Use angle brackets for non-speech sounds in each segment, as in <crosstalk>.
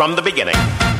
from the beginning.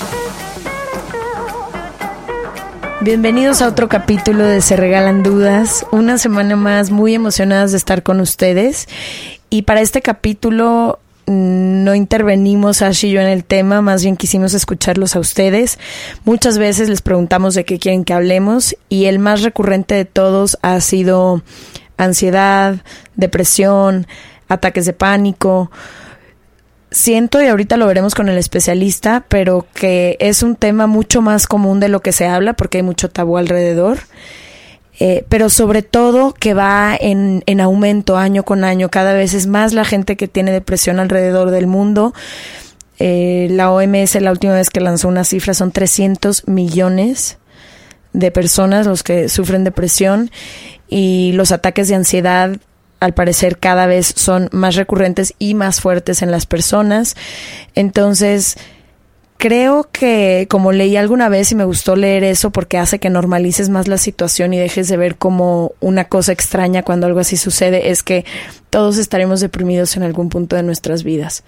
Bienvenidos a otro capítulo de Se Regalan Dudas. Una semana más muy emocionadas de estar con ustedes. Y para este capítulo mm, no intervenimos Ash y yo en el tema, más bien quisimos escucharlos a ustedes. Muchas veces les preguntamos de qué quieren que hablemos y el más recurrente de todos ha sido ansiedad, depresión, ataques de pánico siento, y ahorita lo veremos con el especialista, pero que es un tema mucho más común de lo que se habla porque hay mucho tabú alrededor. Eh, pero sobre todo que va en, en aumento año con año. Cada vez es más la gente que tiene depresión alrededor del mundo. Eh, la OMS la última vez que lanzó una cifra son 300 millones de personas los que sufren depresión y los ataques de ansiedad al parecer cada vez son más recurrentes y más fuertes en las personas. Entonces, creo que como leí alguna vez y me gustó leer eso porque hace que normalices más la situación y dejes de ver como una cosa extraña cuando algo así sucede, es que todos estaremos deprimidos en algún punto de nuestras vidas.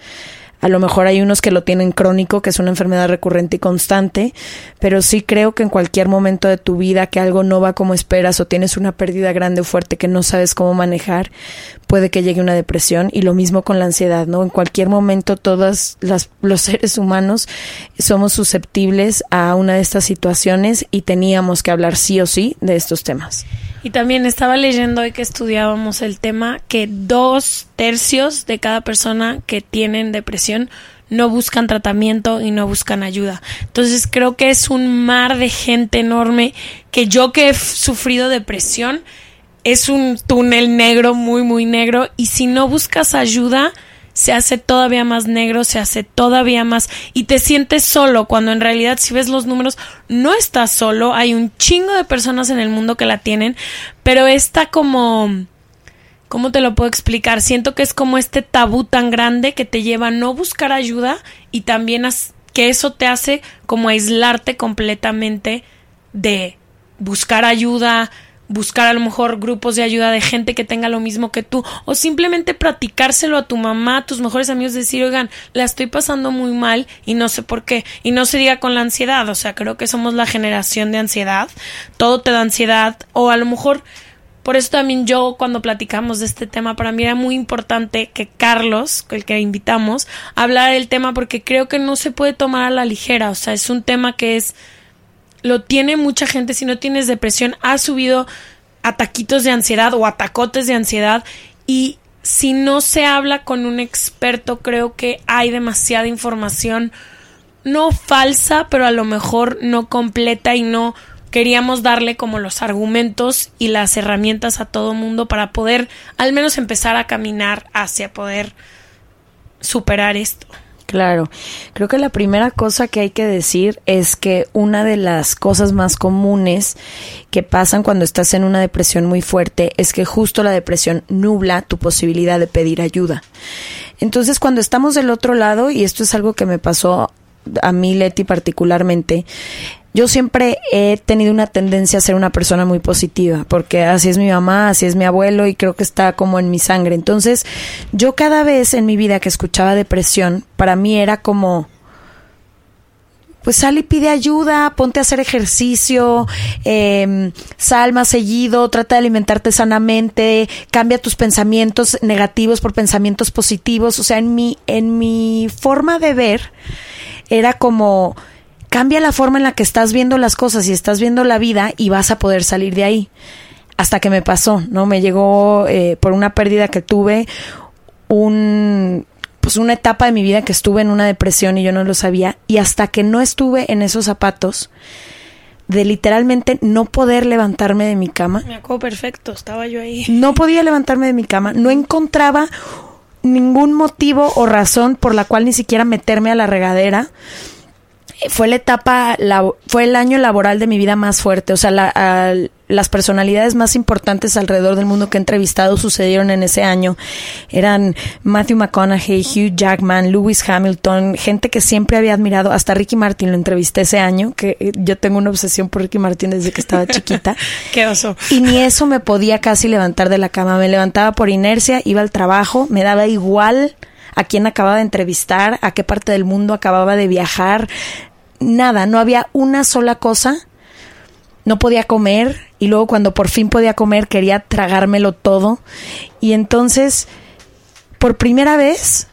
A lo mejor hay unos que lo tienen crónico, que es una enfermedad recurrente y constante, pero sí creo que en cualquier momento de tu vida que algo no va como esperas o tienes una pérdida grande o fuerte que no sabes cómo manejar, puede que llegue una depresión y lo mismo con la ansiedad, ¿no? En cualquier momento todos las, los <laughs> seres humanos somos susceptibles a una de estas situaciones y teníamos que hablar sí o sí de estos temas. Y también estaba leyendo hoy que estudiábamos el tema que dos tercios de cada persona que tienen depresión no buscan tratamiento y no buscan ayuda. Entonces creo que es un mar de gente enorme que yo que he sufrido depresión es un túnel negro, muy, muy negro. Y si no buscas ayuda, se hace todavía más negro, se hace todavía más y te sientes solo cuando en realidad si ves los números no estás solo, hay un chingo de personas en el mundo que la tienen, pero está como ¿cómo te lo puedo explicar? Siento que es como este tabú tan grande que te lleva a no buscar ayuda y también que eso te hace como aislarte completamente de buscar ayuda, buscar a lo mejor grupos de ayuda de gente que tenga lo mismo que tú o simplemente practicárselo a tu mamá, a tus mejores amigos, decir, oigan, la estoy pasando muy mal y no sé por qué. Y no se diga con la ansiedad, o sea, creo que somos la generación de ansiedad, todo te da ansiedad o a lo mejor... Por eso también yo cuando platicamos de este tema, para mí era muy importante que Carlos, el que invitamos, hablara del tema porque creo que no se puede tomar a la ligera, o sea, es un tema que es lo tiene mucha gente. Si no tienes depresión, ha subido ataquitos de ansiedad o atacotes de ansiedad. Y si no se habla con un experto, creo que hay demasiada información, no falsa, pero a lo mejor no completa y no queríamos darle como los argumentos y las herramientas a todo mundo para poder al menos empezar a caminar hacia poder superar esto. Claro, creo que la primera cosa que hay que decir es que una de las cosas más comunes que pasan cuando estás en una depresión muy fuerte es que justo la depresión nubla tu posibilidad de pedir ayuda. Entonces, cuando estamos del otro lado, y esto es algo que me pasó a mí, Leti, particularmente, yo siempre he tenido una tendencia a ser una persona muy positiva, porque así es mi mamá, así es mi abuelo y creo que está como en mi sangre. Entonces, yo cada vez en mi vida que escuchaba depresión, para mí era como, pues sal y pide ayuda, ponte a hacer ejercicio, eh, sal más seguido, trata de alimentarte sanamente, cambia tus pensamientos negativos por pensamientos positivos. O sea, en mi, en mi forma de ver, era como cambia la forma en la que estás viendo las cosas y estás viendo la vida y vas a poder salir de ahí. Hasta que me pasó, ¿no? Me llegó eh, por una pérdida que tuve, un pues una etapa de mi vida que estuve en una depresión y yo no lo sabía y hasta que no estuve en esos zapatos de literalmente no poder levantarme de mi cama. Me acuerdo perfecto, estaba yo ahí. No podía levantarme de mi cama, no encontraba ningún motivo o razón por la cual ni siquiera meterme a la regadera fue la etapa, la, fue el año laboral de mi vida más fuerte. O sea, la, las personalidades más importantes alrededor del mundo que he entrevistado sucedieron en ese año. Eran Matthew McConaughey, Hugh Jackman, Lewis Hamilton, gente que siempre había admirado. Hasta Ricky Martin lo entrevisté ese año, que eh, yo tengo una obsesión por Ricky Martin desde que estaba chiquita. <laughs> Qué oso. Y ni eso me podía casi levantar de la cama. Me levantaba por inercia, iba al trabajo, me daba igual a quién acababa de entrevistar, a qué parte del mundo acababa de viajar, nada, no había una sola cosa. No podía comer y luego cuando por fin podía comer quería tragármelo todo. Y entonces, por primera vez,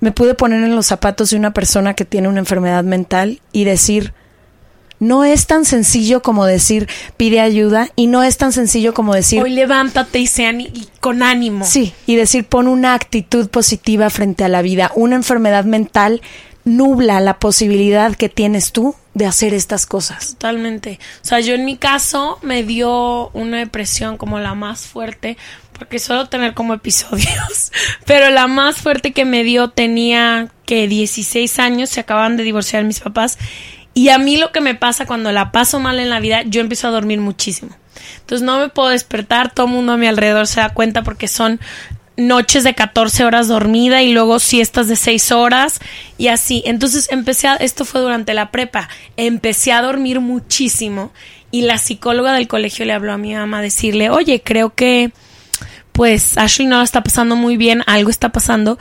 me pude poner en los zapatos de una persona que tiene una enfermedad mental y decir, no es tan sencillo como decir pide ayuda y no es tan sencillo como decir hoy levántate y, sean y con ánimo. Sí, y decir pon una actitud positiva frente a la vida. Una enfermedad mental nubla la posibilidad que tienes tú de hacer estas cosas. Totalmente. O sea, yo en mi caso me dio una depresión como la más fuerte, porque suelo tener como episodios, <laughs> pero la más fuerte que me dio tenía que 16 años, se acaban de divorciar mis papás, y a mí lo que me pasa cuando la paso mal en la vida, yo empiezo a dormir muchísimo. Entonces no me puedo despertar, todo el mundo a mi alrededor se da cuenta porque son noches de 14 horas dormida y luego siestas de 6 horas y así. Entonces empecé a, esto fue durante la prepa, empecé a dormir muchísimo y la psicóloga del colegio le habló a mi mamá a decirle, oye, creo que pues Ashley no está pasando muy bien, algo está pasando.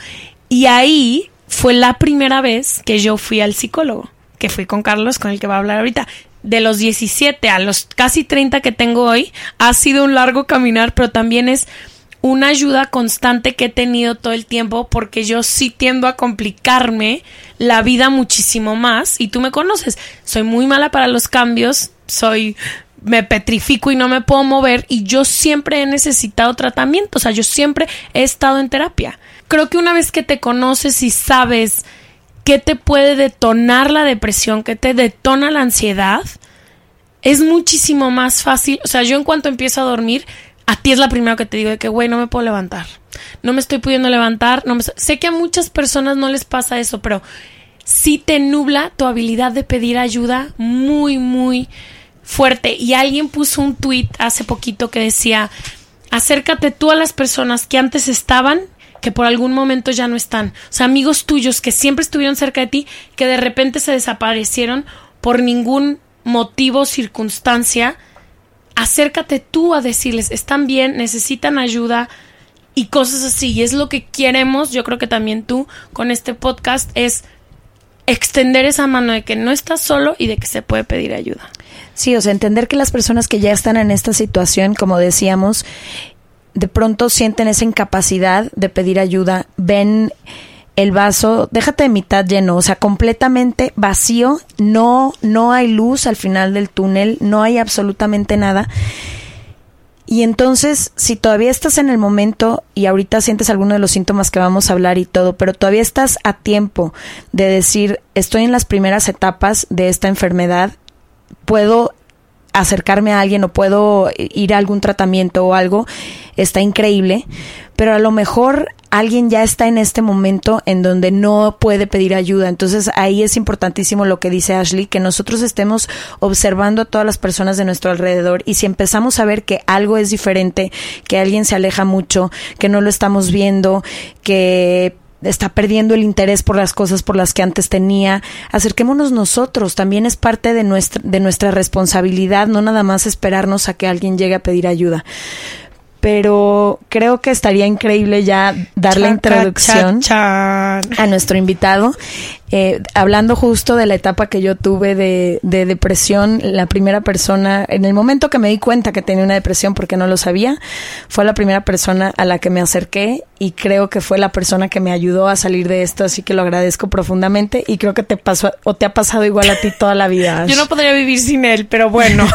Y ahí fue la primera vez que yo fui al psicólogo, que fui con Carlos, con el que va a hablar ahorita. De los 17 a los casi 30 que tengo hoy, ha sido un largo caminar, pero también es una ayuda constante que he tenido todo el tiempo porque yo sí tiendo a complicarme la vida muchísimo más y tú me conoces, soy muy mala para los cambios, soy me petrifico y no me puedo mover y yo siempre he necesitado tratamiento, o sea, yo siempre he estado en terapia. Creo que una vez que te conoces y sabes qué te puede detonar la depresión, qué te detona la ansiedad, es muchísimo más fácil, o sea, yo en cuanto empiezo a dormir, a ti es la primera que te digo de que, güey, no me puedo levantar. No me estoy pudiendo levantar. No me... Sé que a muchas personas no les pasa eso, pero sí te nubla tu habilidad de pedir ayuda muy, muy fuerte. Y alguien puso un tweet hace poquito que decía, acércate tú a las personas que antes estaban que por algún momento ya no están. O sea, amigos tuyos que siempre estuvieron cerca de ti, que de repente se desaparecieron por ningún motivo, circunstancia, acércate tú a decirles, están bien, necesitan ayuda y cosas así. Y es lo que queremos, yo creo que también tú con este podcast, es extender esa mano de que no estás solo y de que se puede pedir ayuda. Sí, o sea, entender que las personas que ya están en esta situación, como decíamos, de pronto sienten esa incapacidad de pedir ayuda, ven el vaso, déjate de mitad lleno, o sea, completamente vacío, no, no hay luz al final del túnel, no hay absolutamente nada. Y entonces, si todavía estás en el momento y ahorita sientes alguno de los síntomas que vamos a hablar y todo, pero todavía estás a tiempo de decir, estoy en las primeras etapas de esta enfermedad, puedo acercarme a alguien o puedo ir a algún tratamiento o algo, está increíble, pero a lo mejor alguien ya está en este momento en donde no puede pedir ayuda. Entonces ahí es importantísimo lo que dice Ashley, que nosotros estemos observando a todas las personas de nuestro alrededor y si empezamos a ver que algo es diferente, que alguien se aleja mucho, que no lo estamos viendo, que está perdiendo el interés por las cosas por las que antes tenía. Acerquémonos nosotros, también es parte de nuestra, de nuestra responsabilidad, no nada más esperarnos a que alguien llegue a pedir ayuda. Pero creo que estaría increíble ya dar la introducción a nuestro invitado. Eh, hablando justo de la etapa que yo tuve de, de, depresión, la primera persona, en el momento que me di cuenta que tenía una depresión porque no lo sabía, fue la primera persona a la que me acerqué y creo que fue la persona que me ayudó a salir de esto, así que lo agradezco profundamente y creo que te pasó o te ha pasado igual a ti toda la vida. Yo no podría vivir sin él, pero bueno,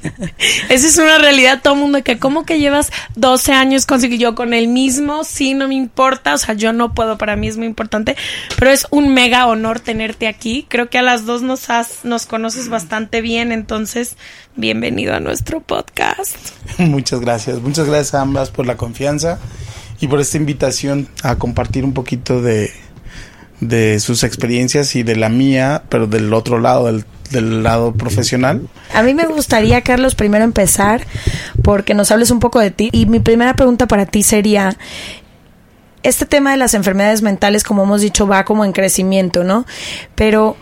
<laughs> esa es una realidad todo el mundo que como que llevas 12 años conseguí yo con el mismo, sí, no me importa, o sea, yo no puedo, para mí es muy importante, pero es un mega honor tenerte aquí. Creo que a las dos nos has, nos conoces bastante bien, entonces bienvenido a nuestro podcast. <laughs> Muchas gracias, muchas gracias a ambas por la confianza y por esta invitación a compartir un poquito de, de sus experiencias y de la mía, pero del otro lado, del, del, lado profesional. A mí me gustaría, Carlos, primero empezar porque nos hables un poco de ti. Y mi primera pregunta para ti sería, este tema de las enfermedades mentales, como hemos dicho, va como en crecimiento, ¿no? Pero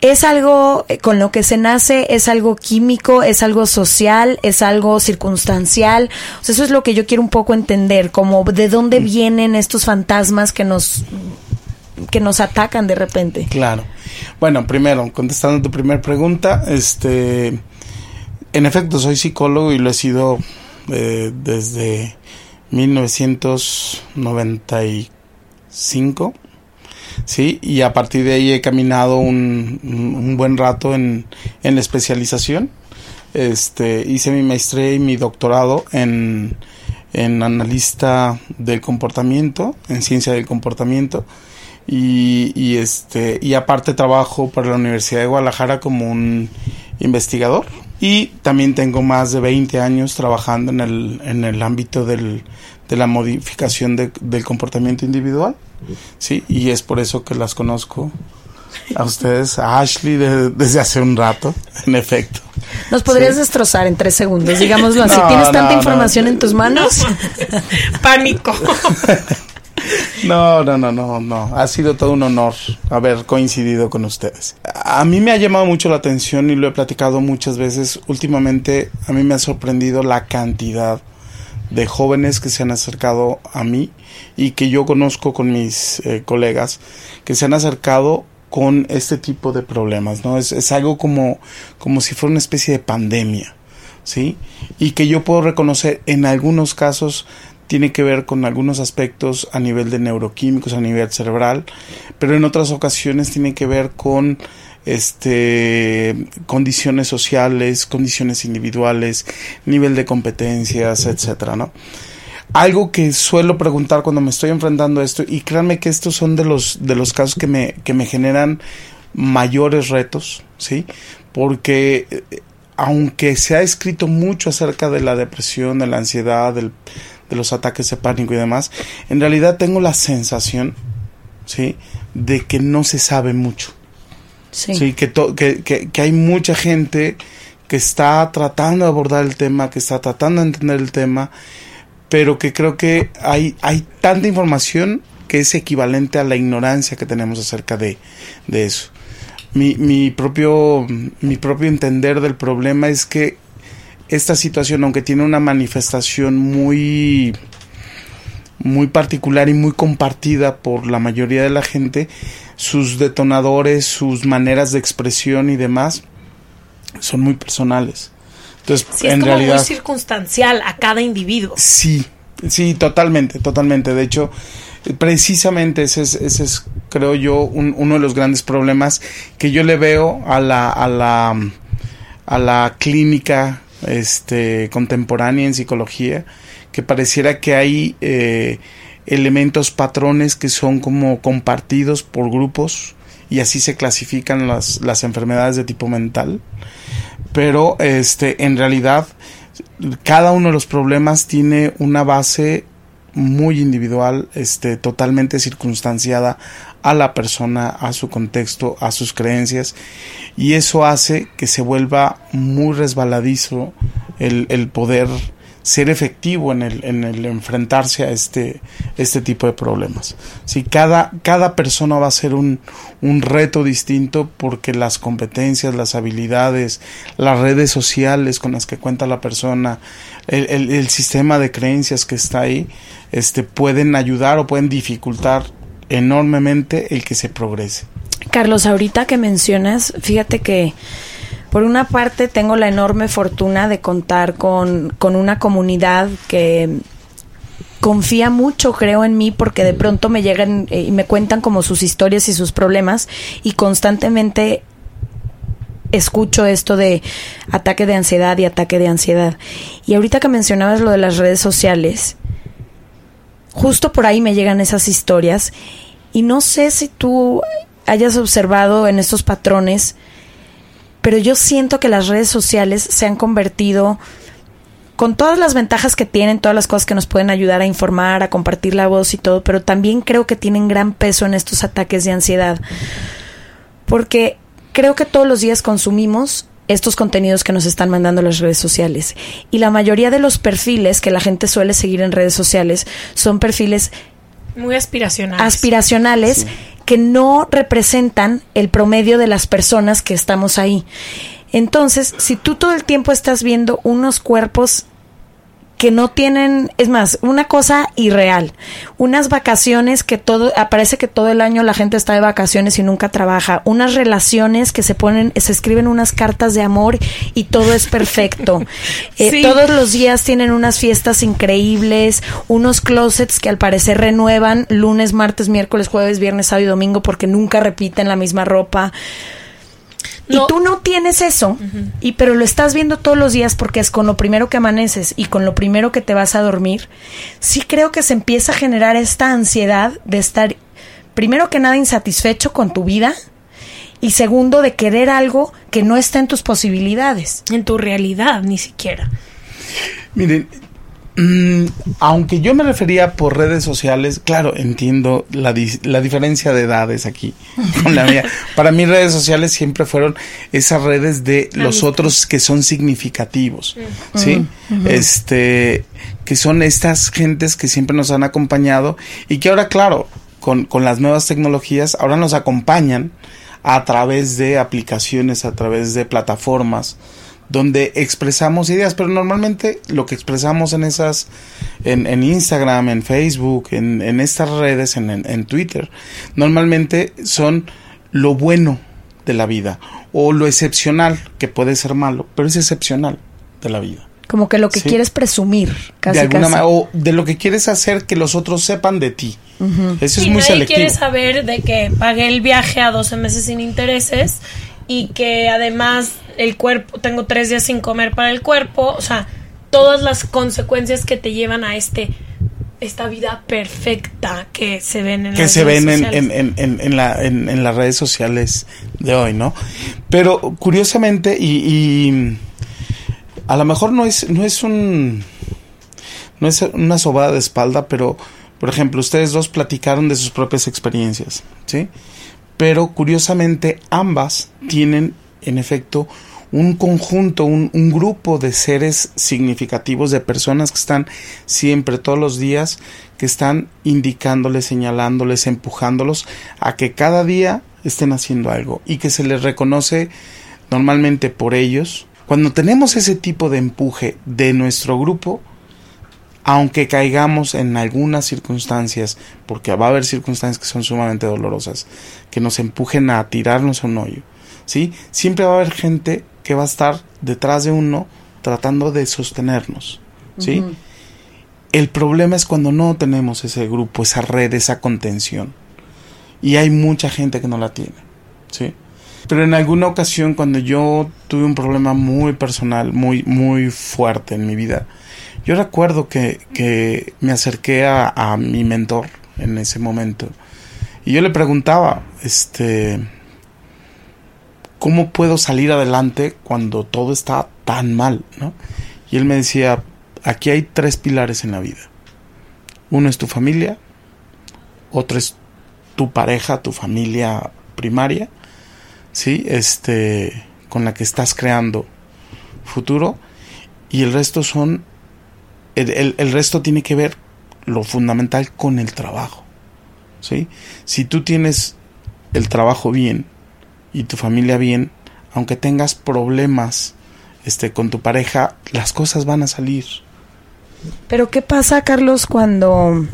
es algo eh, con lo que se nace, es algo químico, es algo social, es algo circunstancial. O sea, eso es lo que yo quiero un poco entender, como de dónde vienen estos fantasmas que nos que nos atacan de repente. Claro. Bueno, primero, contestando tu primera pregunta, este en efecto soy psicólogo y lo he sido eh, desde 1995. Sí, y a partir de ahí he caminado un, un buen rato en, en, la especialización. Este, hice mi maestría y mi doctorado en, en analista del comportamiento, en ciencia del comportamiento. Y, y, este, y aparte trabajo para la Universidad de Guadalajara como un investigador. Y también tengo más de 20 años trabajando en el, en el ámbito del, de la modificación de, del comportamiento individual. Sí, y es por eso que las conozco a ustedes, a Ashley de, desde hace un rato, en efecto. Nos podrías sí. destrozar en tres segundos, <laughs> digámoslo así. No, ¿Tienes tanta no, información no. en tus manos? <laughs> Pánico. <laughs> No, no, no, no, no. Ha sido todo un honor haber coincidido con ustedes. A mí me ha llamado mucho la atención y lo he platicado muchas veces. Últimamente a mí me ha sorprendido la cantidad de jóvenes que se han acercado a mí y que yo conozco con mis eh, colegas que se han acercado con este tipo de problemas, ¿no? Es, es algo como, como si fuera una especie de pandemia, ¿sí? Y que yo puedo reconocer en algunos casos tiene que ver con algunos aspectos a nivel de neuroquímicos, a nivel cerebral, pero en otras ocasiones tiene que ver con este condiciones sociales, condiciones individuales, nivel de competencias, etcétera, ¿no? Algo que suelo preguntar cuando me estoy enfrentando a esto, y créanme que estos son de los, de los casos que me, que me generan mayores retos, ¿sí? Porque aunque se ha escrito mucho acerca de la depresión, de la ansiedad, del, de los ataques de pánico y demás, en realidad tengo la sensación, ¿sí? De que no se sabe mucho. Sí. sí que, que, que, que, hay mucha gente que está tratando de abordar el tema, que está tratando de entender el tema, pero que creo que hay, hay tanta información que es equivalente a la ignorancia que tenemos acerca de, de eso. Mi, mi, propio, mi propio entender del problema es que esta situación, aunque tiene una manifestación muy, muy particular y muy compartida por la mayoría de la gente, sus detonadores, sus maneras de expresión y demás son muy personales. Entonces, sí, en es como realidad, muy circunstancial a cada individuo. Sí, sí, totalmente, totalmente. De hecho, precisamente ese es, ese es creo yo, un, uno de los grandes problemas que yo le veo a la, a la, a la clínica este, contemporánea en psicología, que pareciera que hay eh, elementos, patrones que son como compartidos por grupos y así se clasifican las, las enfermedades de tipo mental. Pero este, en realidad, cada uno de los problemas tiene una base muy individual, este, totalmente circunstanciada a la persona, a su contexto, a sus creencias, y eso hace que se vuelva muy resbaladizo el, el poder ser efectivo en el, en el enfrentarse a este, este tipo de problemas. Si cada, cada persona va a ser un, un reto distinto porque las competencias, las habilidades, las redes sociales con las que cuenta la persona, el, el, el sistema de creencias que está ahí, este, pueden ayudar o pueden dificultar enormemente el que se progrese. Carlos, ahorita que mencionas, fíjate que por una parte tengo la enorme fortuna de contar con, con una comunidad que confía mucho, creo en mí, porque de pronto me llegan eh, y me cuentan como sus historias y sus problemas y constantemente escucho esto de ataque de ansiedad y ataque de ansiedad. Y ahorita que mencionabas lo de las redes sociales, justo por ahí me llegan esas historias y no sé si tú hayas observado en estos patrones, pero yo siento que las redes sociales se han convertido con todas las ventajas que tienen, todas las cosas que nos pueden ayudar a informar, a compartir la voz y todo, pero también creo que tienen gran peso en estos ataques de ansiedad. Porque creo que todos los días consumimos estos contenidos que nos están mandando las redes sociales. Y la mayoría de los perfiles que la gente suele seguir en redes sociales son perfiles muy aspiracionales. Aspiracionales sí. que no representan el promedio de las personas que estamos ahí. Entonces, si tú todo el tiempo estás viendo unos cuerpos que no tienen, es más, una cosa irreal, unas vacaciones que todo, aparece que todo el año la gente está de vacaciones y nunca trabaja, unas relaciones que se ponen, se escriben unas cartas de amor y todo es perfecto. <laughs> eh, sí. Todos los días tienen unas fiestas increíbles, unos closets que al parecer renuevan lunes, martes, miércoles, jueves, viernes, sábado y domingo porque nunca repiten la misma ropa. No. Y tú no tienes eso, uh -huh. y pero lo estás viendo todos los días porque es con lo primero que amaneces y con lo primero que te vas a dormir. Sí creo que se empieza a generar esta ansiedad de estar, primero que nada, insatisfecho con tu vida y segundo, de querer algo que no está en tus posibilidades. En tu realidad, ni siquiera. Miren, Mm, aunque yo me refería por redes sociales, claro, entiendo la, di la diferencia de edades aquí <laughs> con la mía. Para mí redes sociales siempre fueron esas redes de los otros que son significativos. ¿sí? Este, que son estas gentes que siempre nos han acompañado y que ahora, claro, con, con las nuevas tecnologías, ahora nos acompañan a través de aplicaciones, a través de plataformas, donde expresamos ideas, pero normalmente lo que expresamos en esas, en, en Instagram, en Facebook, en, en estas redes, en, en, Twitter, normalmente son lo bueno de la vida o lo excepcional, que puede ser malo, pero es excepcional de la vida. Como que lo que ¿Sí? quieres presumir, casi, de alguna casi. manera, o de lo que quieres hacer que los otros sepan de ti. Uh -huh. Eso y es muy nadie selectivo. quiere saber de que pagué el viaje a 12 meses sin intereses y que además el cuerpo, tengo tres días sin comer para el cuerpo, o sea, todas las consecuencias que te llevan a este esta vida perfecta que se ven en que las se redes ven en, sociales. en, en, en, la, en, en, las redes sociales de hoy, ¿no? Pero curiosamente, y, y, a lo mejor no es, no es un no es una sobada de espalda, pero por ejemplo, ustedes dos platicaron de sus propias experiencias, ¿sí? Pero curiosamente ambas tienen en efecto un conjunto, un, grupo de seres significativos, de personas que están siempre, todos los días, que están indicándoles, señalándoles, empujándolos a que cada día estén haciendo algo y que se les reconoce normalmente por ellos. Cuando tenemos ese tipo de empuje de nuestro grupo, aunque caigamos en algunas circunstancias, porque va a haber circunstancias que son sumamente dolorosas, que nos empujen a tirarnos a un hoyo, ¿sí? Siempre va a haber gente que va a estar detrás de uno tratando de sostenernos, ¿sí? Uh -huh. El problema es cuando no tenemos ese grupo, esa red, esa contención. Y hay mucha gente que no la tiene, ¿sí? Pero en alguna ocasión cuando yo tuve un problema muy personal, muy, muy fuerte en mi vida, yo recuerdo que, que me acerqué a, a mi mentor en ese momento y yo le preguntaba, este, ¿cómo puedo salir adelante cuando todo está tan mal? ¿no? Y él me decía, aquí hay tres pilares en la vida. Uno es tu familia, otro es tu pareja, tu familia primaria, ¿sí? Este, con la que estás creando futuro, y el resto son, el, el resto tiene que ver lo fundamental con el trabajo, ¿sí? Si tú tienes el trabajo bien y tu familia bien, aunque tengas problemas este, con tu pareja, las cosas van a salir. Pero ¿qué pasa, Carlos, cuando...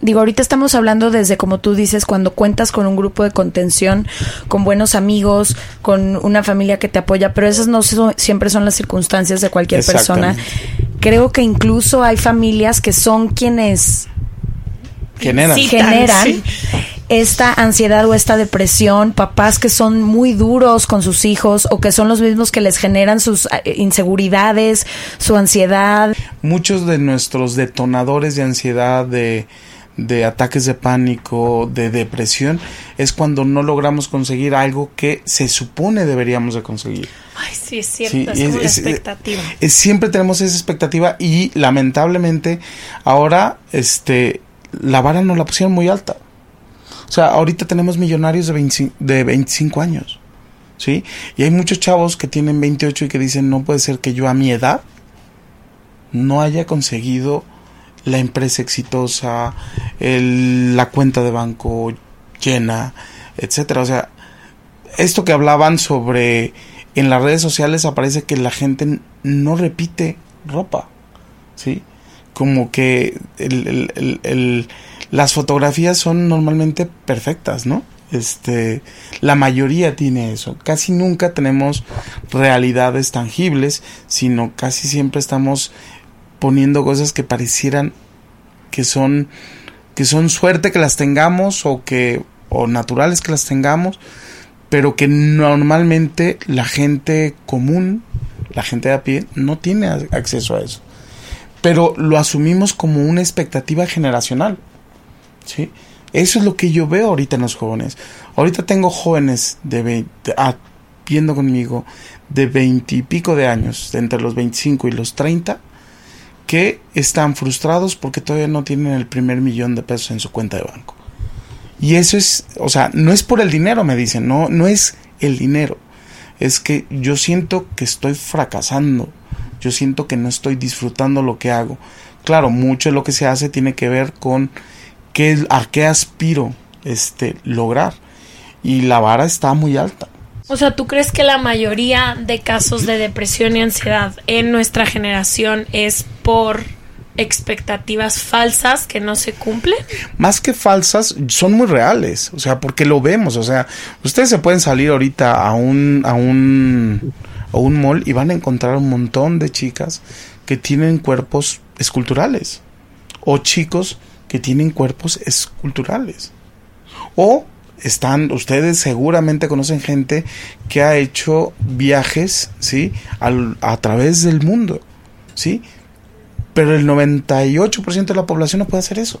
Digo, ahorita estamos hablando desde, como tú dices, cuando cuentas con un grupo de contención, con buenos amigos, con una familia que te apoya, pero esas no son, siempre son las circunstancias de cualquier persona. Creo que incluso hay familias que son quienes generan, generan sí esta ansiedad o esta depresión, papás que son muy duros con sus hijos o que son los mismos que les generan sus eh, inseguridades, su ansiedad. Muchos de nuestros detonadores de ansiedad, de, de ataques de pánico, de depresión, es cuando no logramos conseguir algo que se supone deberíamos de conseguir. Ay, sí, es cierto, es, como expectativa. siempre tenemos esa expectativa y lamentablemente ahora este la vara nos la pusieron muy alta. O sea, ahorita tenemos millonarios de 25, de 25 años, ¿sí? Y hay muchos chavos que tienen 28 y que dicen, no puede ser que yo a mi edad no haya conseguido la empresa exitosa, la cuenta de banco llena, etcétera. O sea, esto que hablaban sobre en las redes sociales aparece que la gente no repite ropa, ¿sí? Como que el las fotografías son normalmente perfectas, ¿no? Este, la mayoría tiene eso. Casi nunca tenemos realidades tangibles, sino casi siempre estamos poniendo cosas que parecieran que son que son suerte que las tengamos o que o naturales que las tengamos, pero que normalmente la gente común, la gente de a pie no tiene acceso a eso. Pero lo asumimos como una expectativa generacional. ¿sí? Eso es lo que yo veo ahorita en los jóvenes. Ahorita tengo jóvenes de 20, ah, viendo conmigo, de 20 y pico de años, entre los 25 y los 30, que están frustrados porque todavía no tienen el primer millón de pesos en su cuenta de banco. Y eso es, o sea, no es por el dinero, me dicen, no, no es el dinero. Es que yo siento que estoy fracasando. Yo siento que no estoy disfrutando lo que hago. Claro, mucho de lo que se hace tiene que ver con a qué aspiro este, lograr. Y la vara está muy alta. O sea, ¿tú crees que la mayoría de casos de depresión y ansiedad en nuestra generación es por expectativas falsas que no se cumplen? Más que falsas, son muy reales, o sea, porque lo vemos, o sea, ustedes se pueden salir ahorita a un a un a un mall y van a encontrar un montón de chicas que tienen cuerpos esculturales o chicos que tienen cuerpos esculturales. O están, ustedes seguramente conocen gente que ha hecho viajes, ¿sí? a través del mundo, ¿sí? Pero el 98% de la población no puede hacer eso.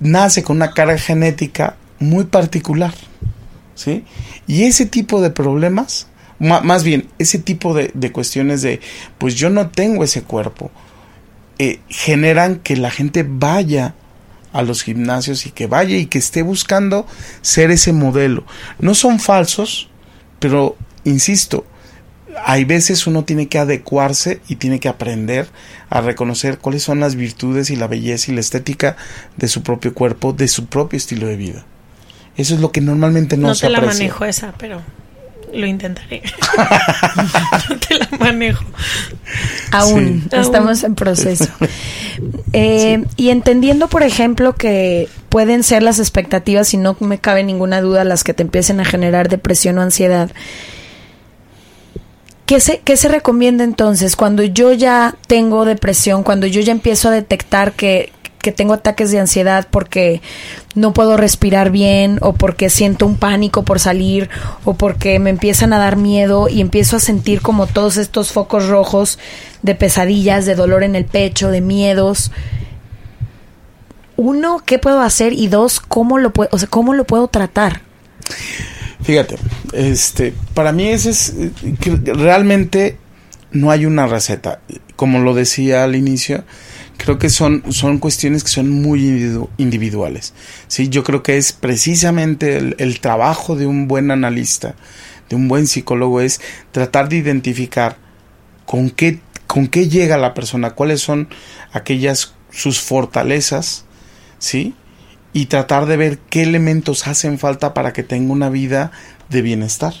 nace con una carga genética muy particular. ¿sí? Y ese tipo de problemas, más bien, ese tipo de, de, cuestiones de, pues yo no tengo ese cuerpo, eh, generan que la gente vaya a los gimnasios y que vaya y que esté buscando ser ese modelo. No son falsos, pero insisto, hay veces uno tiene que adecuarse y tiene que aprender a reconocer cuáles son las virtudes y la belleza y la estética de su propio cuerpo, de su propio estilo de vida. Eso es lo que normalmente no, no se te aprecia. la manejo esa, pero lo intentaré. <laughs> no te la manejo. Aún Sí. estamos en proceso. <laughs> Eh, Y entendiendo, por ejemplo, que pueden ser las expectativas, y no me cabe ninguna duda, las que te empiecen a generar depresión o ansiedad. ¿Qué se, ¿Qué se recomienda entonces cuando yo ya tengo depresión, cuando yo ya empiezo a detectar que, que tengo ataques de ansiedad porque no puedo respirar bien o porque siento un pánico por salir o porque me empiezan a dar miedo y empiezo a sentir como todos estos focos rojos de pesadillas, de dolor en el pecho, de miedos? Uno, ¿qué puedo hacer? Y dos, ¿cómo lo puedo, o sea, cómo lo puedo tratar? Fíjate, este, para mí ese es realmente no hay una receta. Como lo decía al inicio, creo que son, son cuestiones que son muy individu- individuales. Sí, yo creo que es precisamente el, el trabajo de un buen analista, de un buen psicólogo, es tratar de identificar con qué, con qué llega la persona, cuáles son aquellas sus fortalezas, ¿sí? Y tratar de ver qué elementos hacen falta para que tenga una vida de bienestar,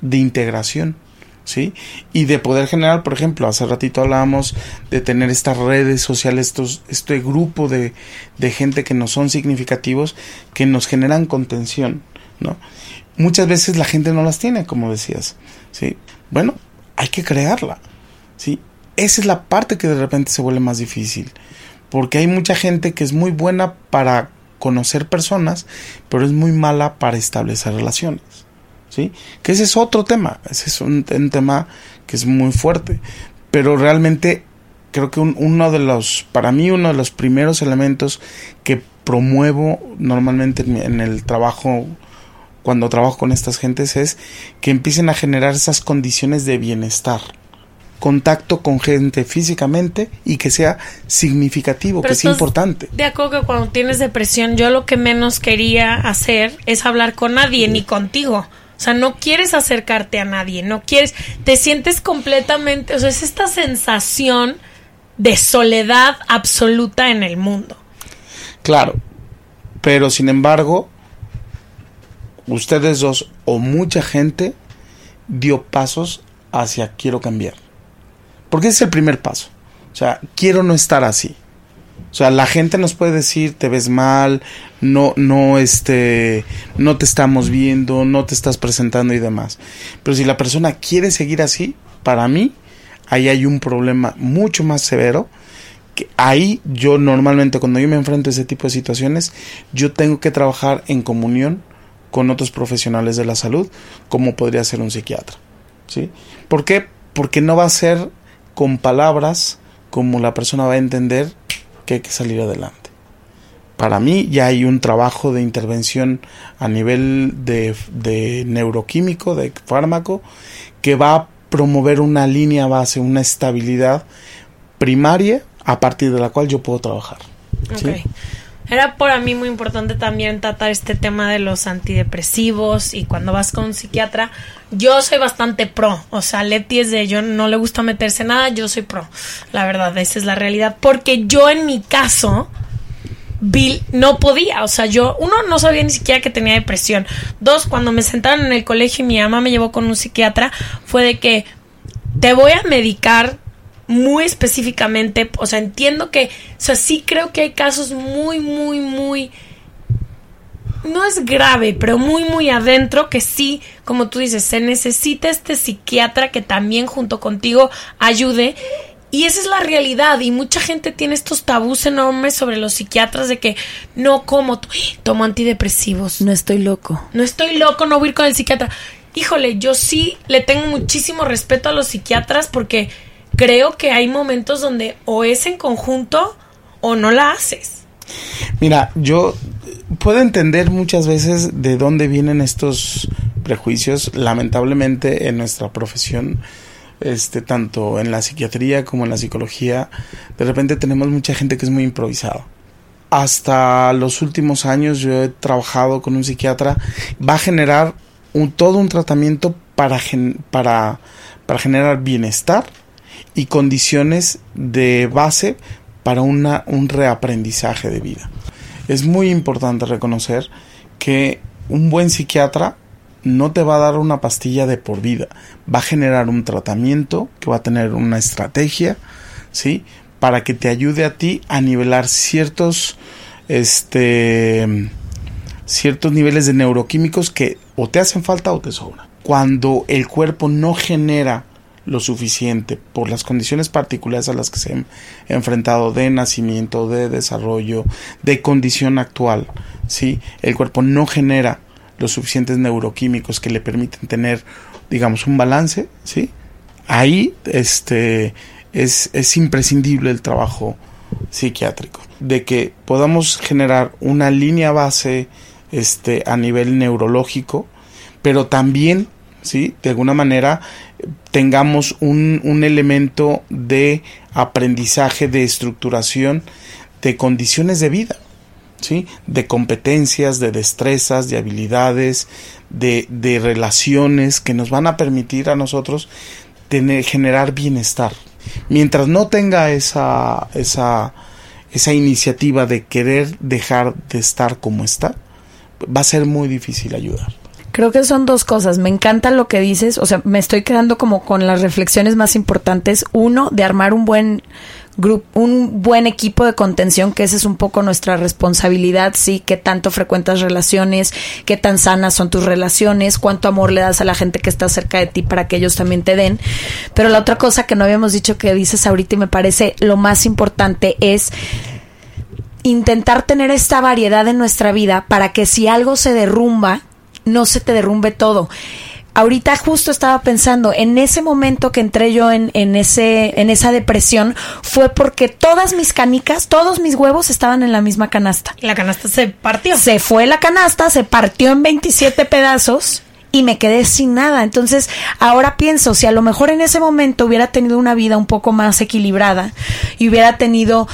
de integración, ¿sí? Y de poder generar, por ejemplo, hace ratito hablábamos de tener estas redes sociales, estos, este grupo de, de gente que no son significativos, que nos generan contención, ¿no? Muchas veces la gente no las tiene, como decías, ¿sí? Bueno, hay que crearla, ¿sí? Esa es la parte que de repente se vuelve más difícil, porque hay mucha gente que es muy buena para conocer personas, pero es muy mala para establecer relaciones, ¿sí? Que ese es otro tema, ese es un, un tema que es muy fuerte, pero realmente creo que un- uno de los, para mí uno de los primeros elementos que promuevo normalmente en, en el trabajo cuando trabajo con estas gentes es que empiecen a generar esas condiciones de bienestar contacto con gente físicamente y que sea significativo, Pero que sea importante. De acuerdo que cuando tienes depresión, yo lo que menos quería hacer es hablar con nadie, ni contigo. Sea, no quieres acercarte a nadie, no quieres, te sientes completamente, o sea, es esta sensación de soledad absoluta en el mundo. Claro, pero sin embargo, ustedes dos o mucha gente dio pasos hacia quiero cambiar. Porque ese es el primer paso. O sea, quiero no estar así. O sea, la gente nos puede decir, te ves mal, no, no, este, no te estamos viendo, no te estás presentando y demás. Pero si la persona quiere seguir así, para mí, ahí hay un problema mucho más severo. Que ahí yo normalmente cuando yo me enfrento a ese tipo de situaciones, yo tengo que trabajar en comunión con otros profesionales de la salud, como podría ser un psiquiatra. ¿sí? ¿Por qué? Porque no va a ser con palabras como la persona va a entender que hay que salir adelante. Para mí ya hay un trabajo de intervención a nivel de, de neuroquímico, de fármaco, que va a promover una línea base, una estabilidad primaria a partir de la cual yo puedo trabajar. ¿sí? Era para mí muy importante también tratar este tema de los antidepresivos y cuando vas con un psiquiatra, yo soy bastante pro, o sea, Leti es de yo no le gusta meterse nada, yo soy pro, la verdad, esa es la realidad, porque yo en mi caso vi, no podía, o sea, yo, uno, no sabía ni siquiera que tenía depresión, dos, cuando me sentaron en el colegio y mi mamá me llevó con un psiquiatra, fue de que te voy a medicar muy específicamente, o sea, entiendo que, o sea, sí creo que hay casos muy, muy, muy, no es grave, pero muy, muy adentro que sí, como tú dices, se necesita este psiquiatra que también junto contigo ayude. Y esa es la realidad. Y mucha gente tiene estos tabús enormes sobre los psiquiatras de que no como, tomo antidepresivos. No estoy loco. No estoy loco, no voy a ir con el psiquiatra. Híjole, yo sí le tengo muchísimo respeto a los psiquiatras porque creo que hay momentos donde o es en conjunto o no la haces. Mira, yo puedo entender muchas veces de dónde vienen estos prejuicios. Lamentablemente en nuestra profesión, este, tanto en la psiquiatría como en la psicología, de repente tenemos mucha gente que es muy improvisada. Hasta los últimos años yo he trabajado con un psiquiatra. Va a generar un, todo un tratamiento para, gen, para, para generar bienestar y condiciones de base para una, un reaprendizaje de vida. Es muy importante reconocer que un buen psiquiatra no te va a dar una pastilla de por vida, va a generar un tratamiento que va a tener una estrategia, ¿sí? Para que te ayude a ti a nivelar ciertos, este, ciertos niveles de neuroquímicos que o te hacen falta o te sobran. Cuando el cuerpo no genera lo suficiente por las condiciones particulares a las que se han enfrentado de nacimiento, de desarrollo, de condición actual, ¿sí? El cuerpo no genera los suficientes neuroquímicos que le permiten tener, digamos, un balance, ¿sí? Ahí este, es, es imprescindible el trabajo psiquiátrico, de que podamos generar una línea base este, a nivel neurológico, pero también, ¿sí? De alguna manera tengamos un, un elemento de aprendizaje, de estructuración, de condiciones de vida. ¿sí? de competencias, de destrezas, de habilidades, de, de relaciones que nos van a permitir a nosotros tener, generar bienestar. Mientras no tenga esa, esa, esa iniciativa de querer dejar de estar como está, va a ser muy difícil ayudar. Creo que son dos cosas. Me encanta lo que dices. O sea, me estoy quedando como con las reflexiones más importantes. Uno, de armar un buen grupo, un buen equipo de contención, que esa es un poco nuestra responsabilidad, sí, qué tanto frecuentas relaciones, qué tan sanas son tus relaciones, cuánto amor le das a la gente que está cerca de ti para que ellos también te den. Pero la otra cosa que no habíamos dicho que dices ahorita y me parece lo más importante es intentar tener esta variedad en nuestra vida para que si algo se derrumba, no se te derrumbe todo. Ahorita justo estaba pensando, en ese momento que entré yo en, en, ese, en esa depresión, fue porque todas mis canicas, todos mis huevos estaban en la misma canasta. La canasta se partió. Se fue la canasta, se partió en 27 pedazos y me quedé sin nada. Entonces, ahora pienso, si a lo mejor en ese momento hubiera tenido una vida un poco más equilibrada y hubiera tenido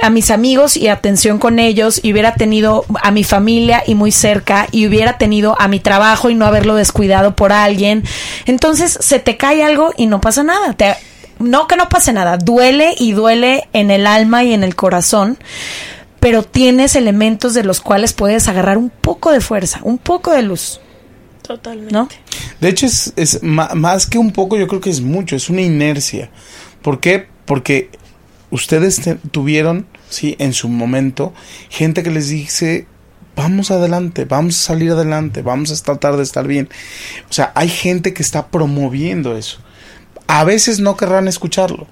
a mis amigos y atención con ellos y hubiera tenido a mi familia y muy cerca y hubiera tenido a mi trabajo y no haberlo descuidado por alguien. Entonces se te cae algo y no pasa nada. Te, no que no pase nada, duele y duele en el alma y en el corazón, pero tienes elementos de los cuales puedes agarrar un poco de fuerza, un poco de luz. Totalmente. ¿No? De hecho, es, es más que un poco, yo creo que es mucho, es una inercia. ¿Por qué? Porque ustedes te- tuvieron, sí, en su momento, gente que les dice, vamos adelante, vamos a salir adelante, vamos a tratar de estar bien. O sea, hay gente que está promoviendo eso. A veces no querrán escucharlo,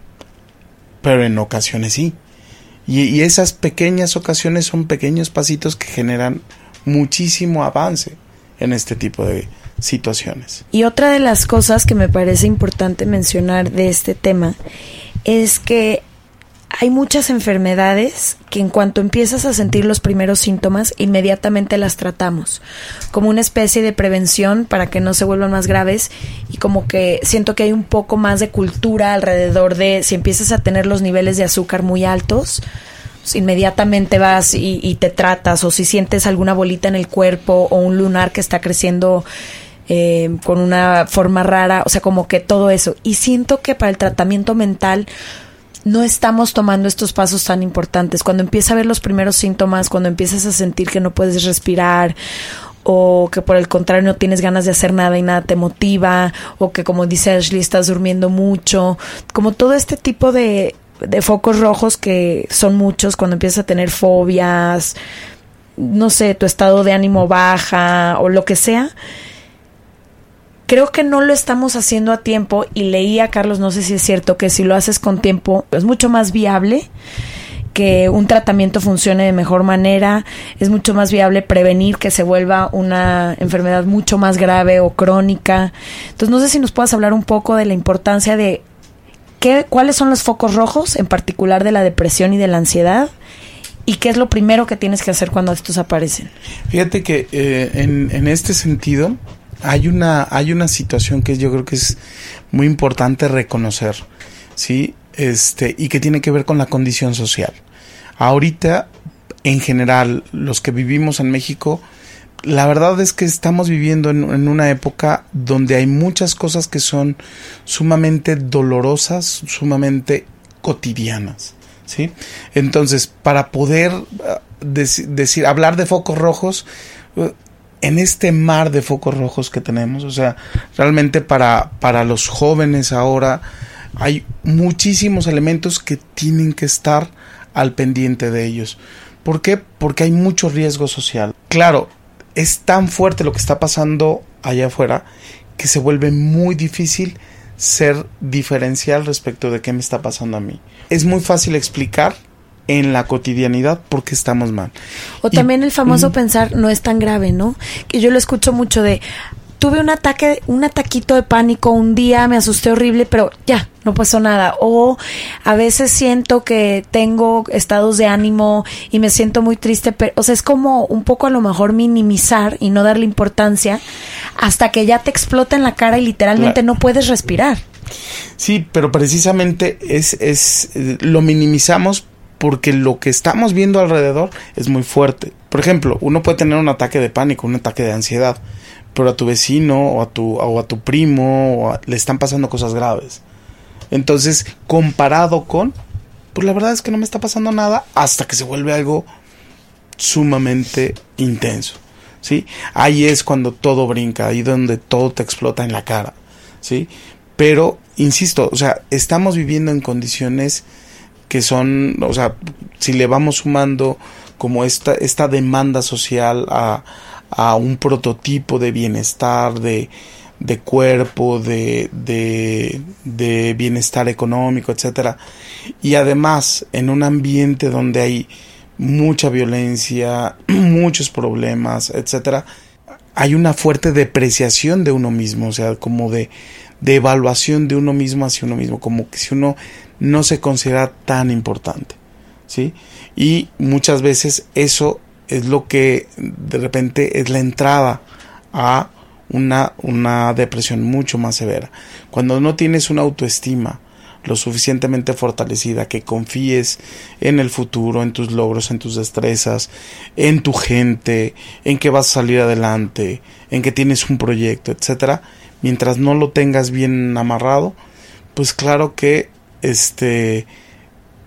pero en ocasiones sí. Y, y esas pequeñas ocasiones son pequeños pasitos que generan muchísimo avance en este tipo de situaciones. Y otra de las cosas que me parece importante mencionar de este tema es que hay muchas enfermedades que en cuanto empiezas a sentir los primeros síntomas, inmediatamente las tratamos, como una especie de prevención para que no se vuelvan más graves y como que siento que hay un poco más de cultura alrededor de si empiezas a tener los niveles de azúcar muy altos, pues, inmediatamente vas y, y te tratas o si sientes alguna bolita en el cuerpo o un lunar que está creciendo eh, con una forma rara, o sea, como que todo eso. Y siento que para el tratamiento mental no estamos tomando estos pasos tan importantes. Cuando empieza a ver los primeros síntomas, cuando empiezas a sentir que no puedes respirar o que por el contrario no tienes ganas de hacer nada y nada te motiva, o que como dice Ashley estás durmiendo mucho, como todo este tipo de, de focos rojos que son muchos cuando empiezas a tener fobias, no sé, tu estado de ánimo baja o lo que sea, creo que no lo estamos haciendo a tiempo y leía, Carlos, no sé si es cierto, que si lo haces con tiempo es mucho más viable que un tratamiento funcione de mejor manera, es mucho más viable prevenir que se vuelva una enfermedad mucho más grave o crónica. Entonces, no sé si nos puedas hablar un poco de la importancia de qué, cuáles son los focos rojos, en particular de la depresión y de la ansiedad, y qué es lo primero que tienes que hacer cuando estos aparecen. Fíjate que eh, en, en este sentido, hay una, hay una situación que yo creo que es muy importante reconocer, ¿sí? Este, y que tiene que ver con la condición social. Ahorita, en general, los que vivimos en México, la verdad es que estamos viviendo en, una época donde hay muchas cosas que son sumamente dolorosas, sumamente cotidianas, ¿sí? Entonces, para poder dec decir, hablar de focos rojos, uh, en este mar de focos rojos que tenemos, o sea, realmente para, para los jóvenes ahora hay muchísimos elementos que tienen que estar al pendiente de ellos. ¿Por qué? Porque hay mucho riesgo social. Claro, es tan fuerte lo que está pasando allá afuera que se vuelve muy difícil ser diferencial respecto de qué me está pasando a mí. Es muy fácil explicar en la cotidianidad porque estamos mal. O también el famoso pensar no es tan grave, ¿no? Que yo lo escucho mucho de tuve un ataque, un ataquito de pánico un día, me asusté horrible, pero ya, no pasó nada. O a veces siento que tengo estados de ánimo y me siento muy triste, pero, o sea, es como un poco a lo mejor minimizar y no darle importancia hasta que ya te explota en la cara y literalmente no puedes respirar. Sí, pero precisamente es, es, lo minimizamos porque lo que estamos viendo alrededor es muy fuerte. Por ejemplo, uno puede tener un ataque de pánico, un ataque de ansiedad, pero a tu vecino o a tu, o a tu primo le están pasando cosas graves. Entonces, comparado con, pues la verdad es que no me está pasando nada hasta que se vuelve algo sumamente intenso. ¿Sí? Ahí es cuando todo brinca, ahí donde todo te explota en la cara, ¿sí? Pero, insisto, o sea, estamos viviendo en condiciones que son, o sea, si le vamos sumando como esta, esta demanda social a, a un prototipo de bienestar, de, de cuerpo, de, de, de, bienestar económico, etcétera. Y además, en un ambiente donde hay mucha violencia, <clears throat> muchos problemas, etcétera, hay una fuerte depreciación de uno mismo, o sea, como de, de evaluación de uno mismo hacia uno mismo, como que si uno no se considera tan importante, ¿sí? Y muchas veces eso es lo que de repente es la entrada a una, una depresión mucho más severa. Cuando no tienes una autoestima lo suficientemente fortalecida, que confíes en el futuro, en tus logros, en tus destrezas, en tu gente, en que vas a salir adelante, en que tienes un proyecto, etcétera, mientras no lo tengas bien amarrado, pues claro que este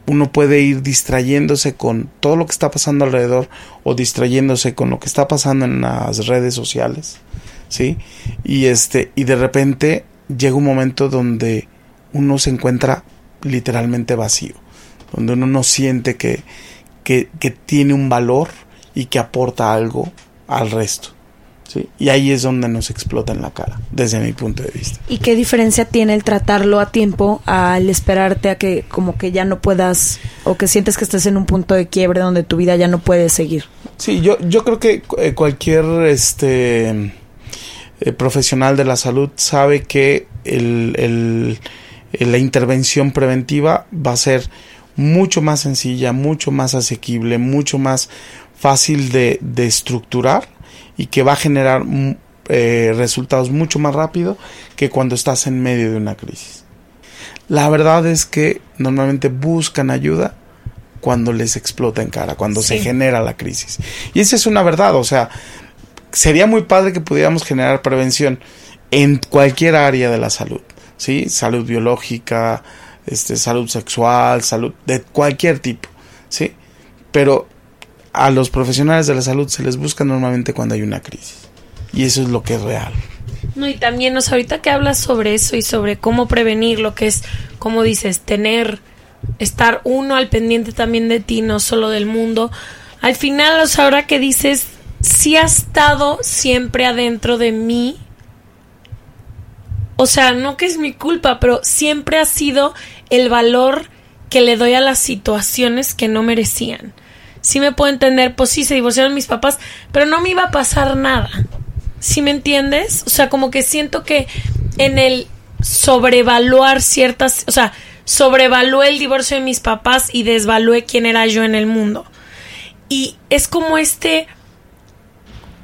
uno puede ir distrayéndose con todo lo que está pasando alrededor o distrayéndose con lo que está pasando en las redes sociales, ¿sí? Y este y de repente llega un momento donde uno se encuentra literalmente vacío, donde uno no siente que, que, que tiene un valor y que aporta algo al resto. ¿Sí? Y ahí es donde nos explota en la cara, desde mi punto de vista. ¿Y qué diferencia tiene el tratarlo a tiempo al esperarte a que como que ya no puedas o que sientes que estás en un punto de quiebre donde tu vida ya no puede seguir? Sí, yo, yo creo que eh, cualquier este eh, profesional de la salud sabe que el, el, la intervención preventiva va a ser mucho más sencilla, mucho más asequible, mucho más fácil de, de estructurar y que va a generar mm, eh, resultados mucho más rápido que cuando estás en medio de una crisis. La verdad es que normalmente buscan ayuda cuando les explota en cara, cuando se genera la crisis. Y esa es una verdad, o sea, sería muy padre que pudiéramos generar prevención en cualquier área de la salud, ¿sí? Salud biológica, este, salud sexual, salud de cualquier tipo, ¿sí? Pero a los profesionales de la salud se les busca normalmente cuando hay una crisis. Y eso es lo que es real. No, y también, o sea, ahorita que hablas sobre eso y sobre cómo prevenir lo que es, como dices, tener, estar uno al pendiente también de ti, no solo del mundo. Al final, o sea, ahora que dices, sí ha estado siempre adentro de mí. O sea, no que es mi culpa, pero siempre ha sido el valor que le doy a las situaciones que no merecían sí me puedo entender, pues sí, se divorciaron mis papás, pero no me iba a pasar nada. ¿Sí me entiendes? O sea, como que siento que en el sobrevaluar ciertas, o sea, sobrevalué el divorcio de mis papás y desvalué quién era yo en el mundo. Y es como este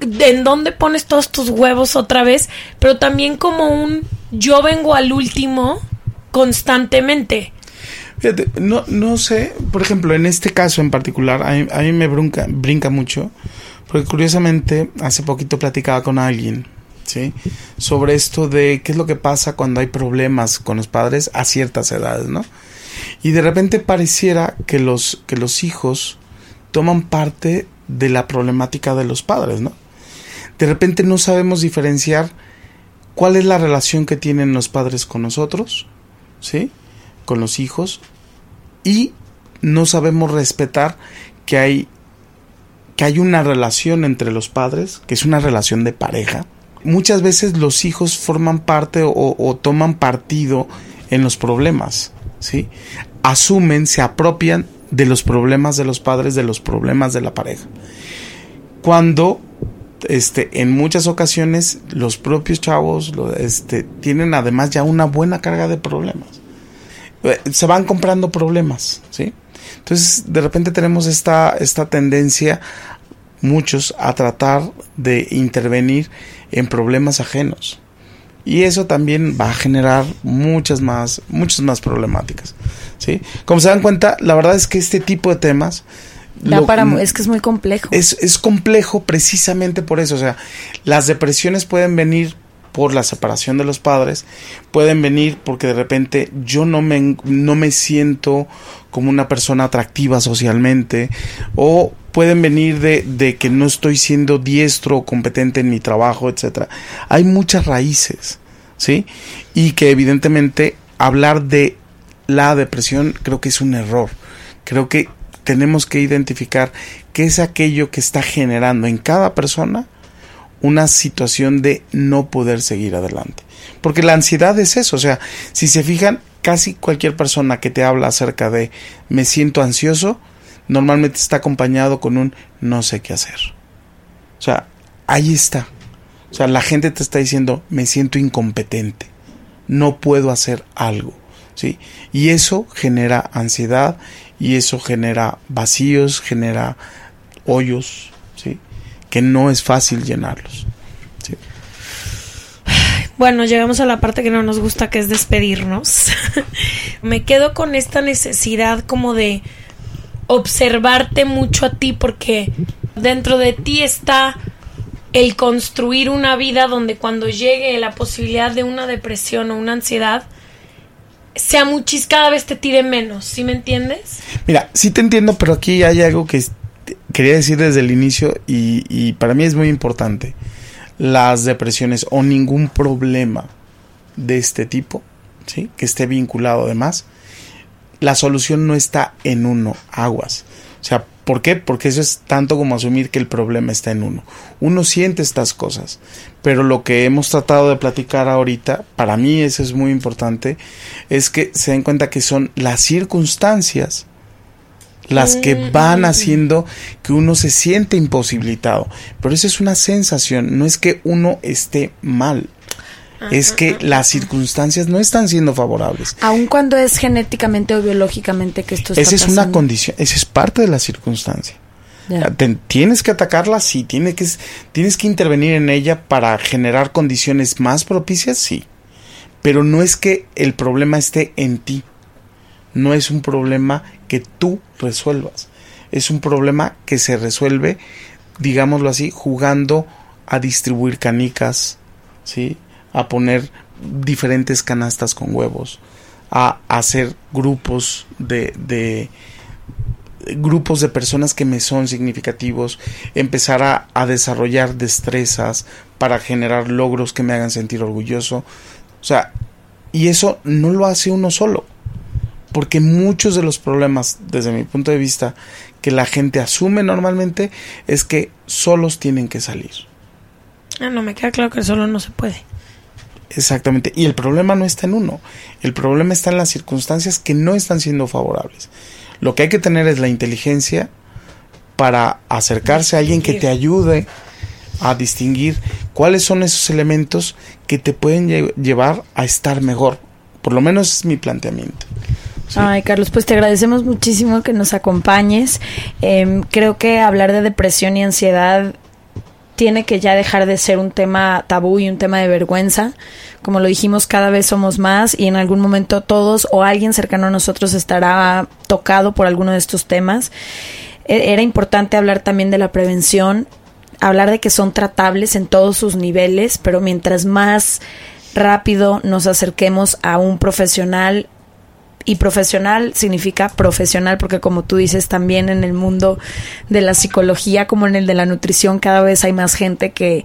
en dónde pones todos tus huevos otra vez, pero también como un yo vengo al último constantemente no, no sé, por ejemplo, en este caso en particular, a mí, me brinca, brinca mucho, porque curiosamente hace poquito platicaba con alguien, ¿sí? Sobre esto de qué es lo que pasa cuando hay problemas con los padres a ciertas edades, ¿no? Y de repente pareciera que los, que los hijos toman parte de la problemática de los padres, ¿no? De repente no sabemos diferenciar cuál es la relación que tienen los padres con nosotros, ¿sí? con los hijos y no sabemos respetar que hay que hay una relación entre los padres, que es una relación de pareja. Muchas veces los hijos forman parte o, toman partido en los problemas, ¿sí? Asumen, se apropian de los problemas de los padres, de los problemas de la pareja. Cuando este, en muchas ocasiones los propios chavos este, tienen además ya una buena carga de problemas. Eh, se van comprando problemas, ¿sí? Entonces, de repente tenemos esta, esta tendencia, muchos, a tratar de intervenir en problemas ajenos. Y eso también va a generar muchas más, muchas más problemáticas, ¿sí? Como se dan cuenta, la verdad es que este tipo de temas... es que es muy complejo. Es, es complejo precisamente por eso. O sea, las depresiones pueden venir por la separación de los padres, pueden venir porque de repente yo no me, no me siento como una persona atractiva socialmente, o pueden venir de, de que no estoy siendo diestro o competente en mi trabajo, etcétera. Hay muchas raíces, ¿sí? Y que evidentemente hablar de la depresión creo que es un error. Creo que tenemos que identificar qué es aquello que está generando en cada persona una situación de no poder seguir adelante. Porque la ansiedad es eso, o sea, si se fijan, casi cualquier persona que te habla acerca de me siento ansioso, normalmente está acompañado con un no sé qué hacer. O sea, ahí está. O sea, la gente te está diciendo me siento incompetente, no puedo hacer algo. ¿sí? Y eso genera ansiedad y eso genera vacíos, genera hoyos. Que no es fácil llenarlos. Bueno, llegamos a la parte que no nos gusta, que es despedirnos. <laughs> Me quedo con esta necesidad como de observarte mucho a ti porque dentro de ti está el construir una vida donde cuando llegue la posibilidad de una depresión o una ansiedad, sea muchis cada vez te tire menos, ¿sí me entiendes? Mira, sí te entiendo, pero aquí hay algo que quería decir desde el inicio y, para mí es muy importante. Las depresiones o ningún problema de este tipo, ¿sí? que esté vinculado además, la solución no está en uno, aguas. O sea, ¿Por qué? Porque eso es tanto como asumir que el problema está en uno. Uno siente estas cosas, pero lo que hemos tratado de platicar ahorita, para mí eso es muy importante, es que se den cuenta que son las circunstancias las que Mm. van haciendo que uno se siente imposibilitado. Pero esa es una sensación, no es que uno esté mal, es que las circunstancias no están siendo favorables. Aun cuando es genéticamente o biológicamente que esto está Esa es una condición, esa es parte de la circunstancia. Te- tienes que atacarla, sí, tienes que, tienes que intervenir en ella para generar condiciones más propicias, sí. Pero no es que el problema esté en ti. No es un problema que tú resuelvas. Es un problema que se resuelve, digámoslo así, jugando a distribuir canicas, ¿sí? A poner diferentes canastas con huevos, a hacer grupos de, de grupos de personas que me son significativos, empezar a, a desarrollar destrezas para generar logros que me hagan sentir orgulloso. O sea, y eso no lo hace uno solo. Porque muchos de los problemas, desde mi punto de vista, que la gente asume normalmente es que solos tienen que salir. Ah, no, me queda claro que solo no se puede. Exactamente. Y el problema no está en uno. El problema está en las circunstancias que no están siendo favorables. Lo que hay que tener es la inteligencia para acercarse a alguien que te ayude a distinguir cuáles son esos elementos que te pueden lle- llevar a estar mejor. Por lo menos es mi planteamiento. Ay, Carlos, pues te agradecemos muchísimo que nos acompañes. Em, creo que hablar de depresión y ansiedad tiene que ya dejar de ser un tema tabú y un tema de vergüenza. Como lo dijimos, cada vez somos más y en algún momento todos o alguien cercano a nosotros estará tocado por alguno de estos temas. E- Era importante hablar también de la prevención, hablar de que son tratables en todos sus niveles, pero mientras más rápido nos acerquemos a un profesional y profesional significa profesional porque como tú dices también en el mundo de la psicología como en el de la nutrición cada vez hay más gente que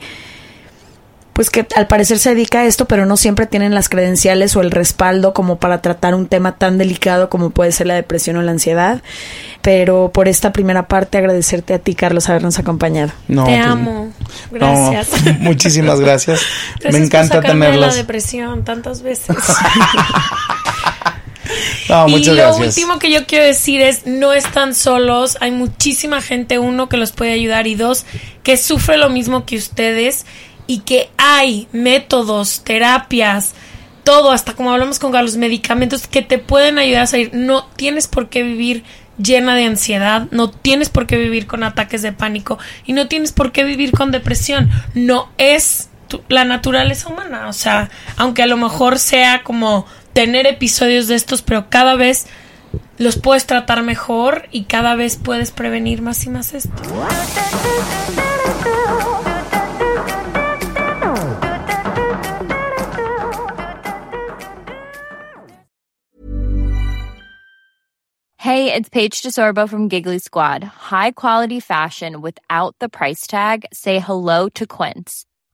pues que al parecer se dedica a esto pero no siempre tienen las credenciales o el respaldo como para tratar un tema tan delicado como puede ser la depresión o la ansiedad pero por esta primera parte agradecerte a ti Carlos habernos acompañado No, Te pues, amo. no, Gracias. <laughs> muchísimas gracias. Gracias Me por encanta sacarme de la tenerlas. depresión tantas veces. <laughs> No, y lo gracias. último que yo quiero decir es, no están solos, hay muchísima gente, uno, que los puede ayudar y dos, que sufre lo mismo que ustedes y que hay métodos, terapias, todo, hasta como hablamos con Carlos, medicamentos que te pueden ayudar a salir. No tienes por qué vivir llena de ansiedad, no tienes por qué vivir con ataques de pánico y no tienes por qué vivir con depresión. No es tu- la naturaleza humana, o sea, aunque a lo mejor sea como tener episodios de estos, pero cada vez los puedes tratar mejor y cada vez puedes prevenir más y más esto. Hey, it's Paige DeSorbo from Giggly Squad. High quality fashion without the price tag. Say hello to Quince.